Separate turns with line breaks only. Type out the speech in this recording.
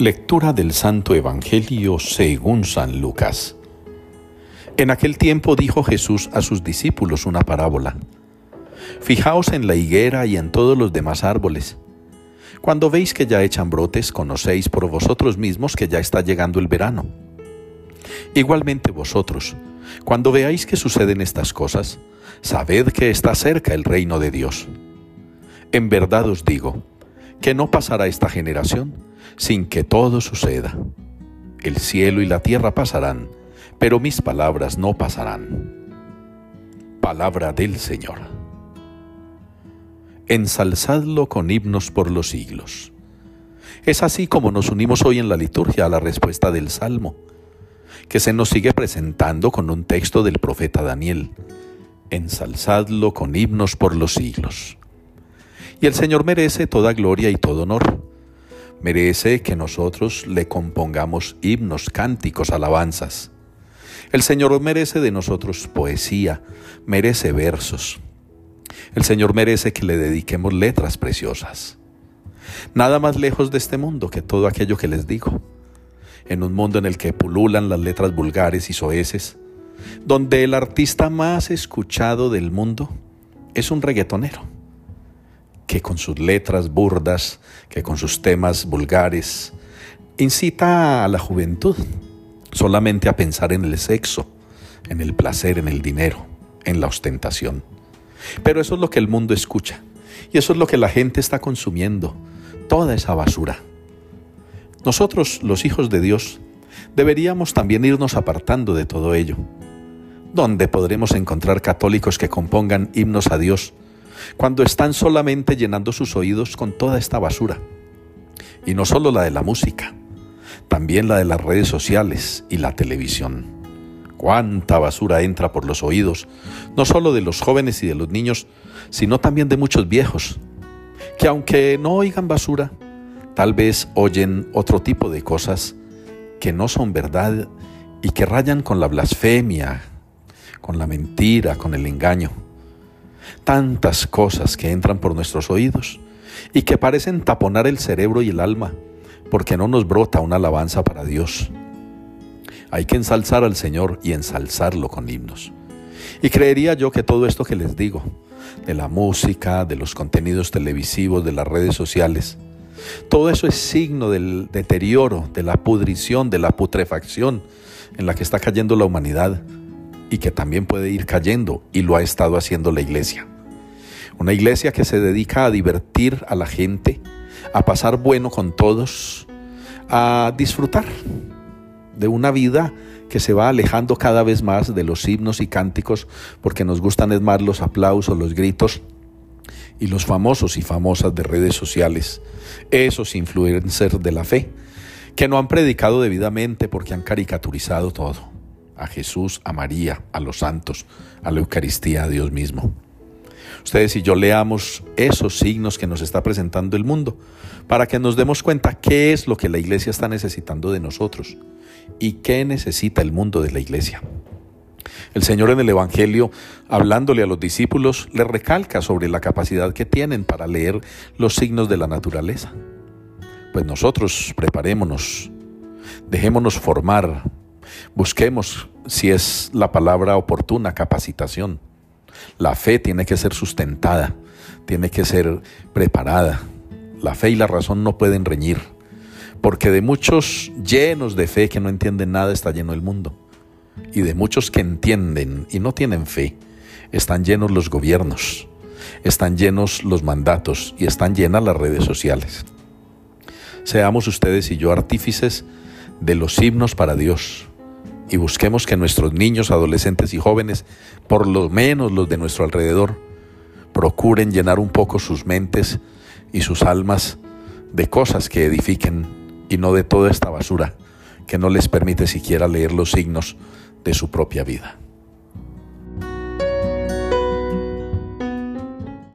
Lectura del Santo Evangelio según San Lucas. En aquel tiempo dijo Jesús a sus discípulos una parábola. Fijaos en la higuera y en todos los demás árboles. Cuando veis que ya echan brotes, conocéis por vosotros mismos que ya está llegando el verano. Igualmente vosotros, cuando veáis que suceden estas cosas, sabed que está cerca el reino de Dios. En verdad os digo, que no pasará esta generación sin que todo suceda. El cielo y la tierra pasarán, pero mis palabras no pasarán. Palabra del Señor. Ensalzadlo con himnos por los siglos. Es así como nos unimos hoy en la liturgia a la respuesta del Salmo, que se nos sigue presentando con un texto del profeta Daniel. Ensalzadlo con himnos por los siglos. Y el Señor merece toda gloria y todo honor. Merece que nosotros le compongamos himnos, cánticos, alabanzas. El Señor merece de nosotros poesía, merece versos. El Señor merece que le dediquemos letras preciosas. Nada más lejos de este mundo que todo aquello que les digo. En un mundo en el que pululan las letras vulgares y soeces, donde el artista más escuchado del mundo es un reggaetonero que con sus letras burdas, que con sus temas vulgares, incita a la juventud solamente a pensar en el sexo, en el placer, en el dinero, en la ostentación. Pero eso es lo que el mundo escucha y eso es lo que la gente está consumiendo, toda esa basura. Nosotros, los hijos de Dios, deberíamos también irnos apartando de todo ello. ¿Dónde podremos encontrar católicos que compongan himnos a Dios cuando están solamente llenando sus oídos con toda esta basura. Y no solo la de la música, también la de las redes sociales y la televisión. Cuánta basura entra por los oídos, no solo de los jóvenes y de los niños, sino también de muchos viejos, que aunque no oigan basura, tal vez oyen otro tipo de cosas que no son verdad y que rayan con la blasfemia, con la mentira, con el engaño tantas cosas que entran por nuestros oídos y que parecen taponar el cerebro y el alma, porque no nos brota una alabanza para Dios. Hay que ensalzar al Señor y ensalzarlo con himnos. Y creería yo que todo esto que les digo, de la música, de los contenidos televisivos, de las redes sociales, todo eso es signo del deterioro, de la pudrición, de la putrefacción en la que está cayendo la humanidad y que también puede ir cayendo y lo ha estado haciendo la iglesia. Una iglesia que se dedica a divertir a la gente, a pasar bueno con todos, a disfrutar de una vida que se va alejando cada vez más de los himnos y cánticos porque nos gustan es más los aplausos, los gritos y los famosos y famosas de redes sociales, esos influencers de la fe, que no han predicado debidamente porque han caricaturizado todo a Jesús, a María, a los santos, a la Eucaristía, a Dios mismo. Ustedes y yo leamos esos signos que nos está presentando el mundo para que nos demos cuenta qué es lo que la iglesia está necesitando de nosotros y qué necesita el mundo de la iglesia. El Señor en el Evangelio, hablándole a los discípulos, le recalca sobre la capacidad que tienen para leer los signos de la naturaleza. Pues nosotros preparémonos, dejémonos formar Busquemos, si es la palabra oportuna, capacitación. La fe tiene que ser sustentada, tiene que ser preparada. La fe y la razón no pueden reñir, porque de muchos llenos de fe que no entienden nada está lleno el mundo. Y de muchos que entienden y no tienen fe, están llenos los gobiernos, están llenos los mandatos y están llenas las redes sociales. Seamos ustedes y yo artífices de los himnos para Dios, y busquemos que nuestros niños, adolescentes y jóvenes, por lo menos los de nuestro alrededor, procuren llenar un poco sus mentes y sus almas de cosas que edifiquen y no de toda esta basura que no les permite siquiera leer los signos de su propia vida.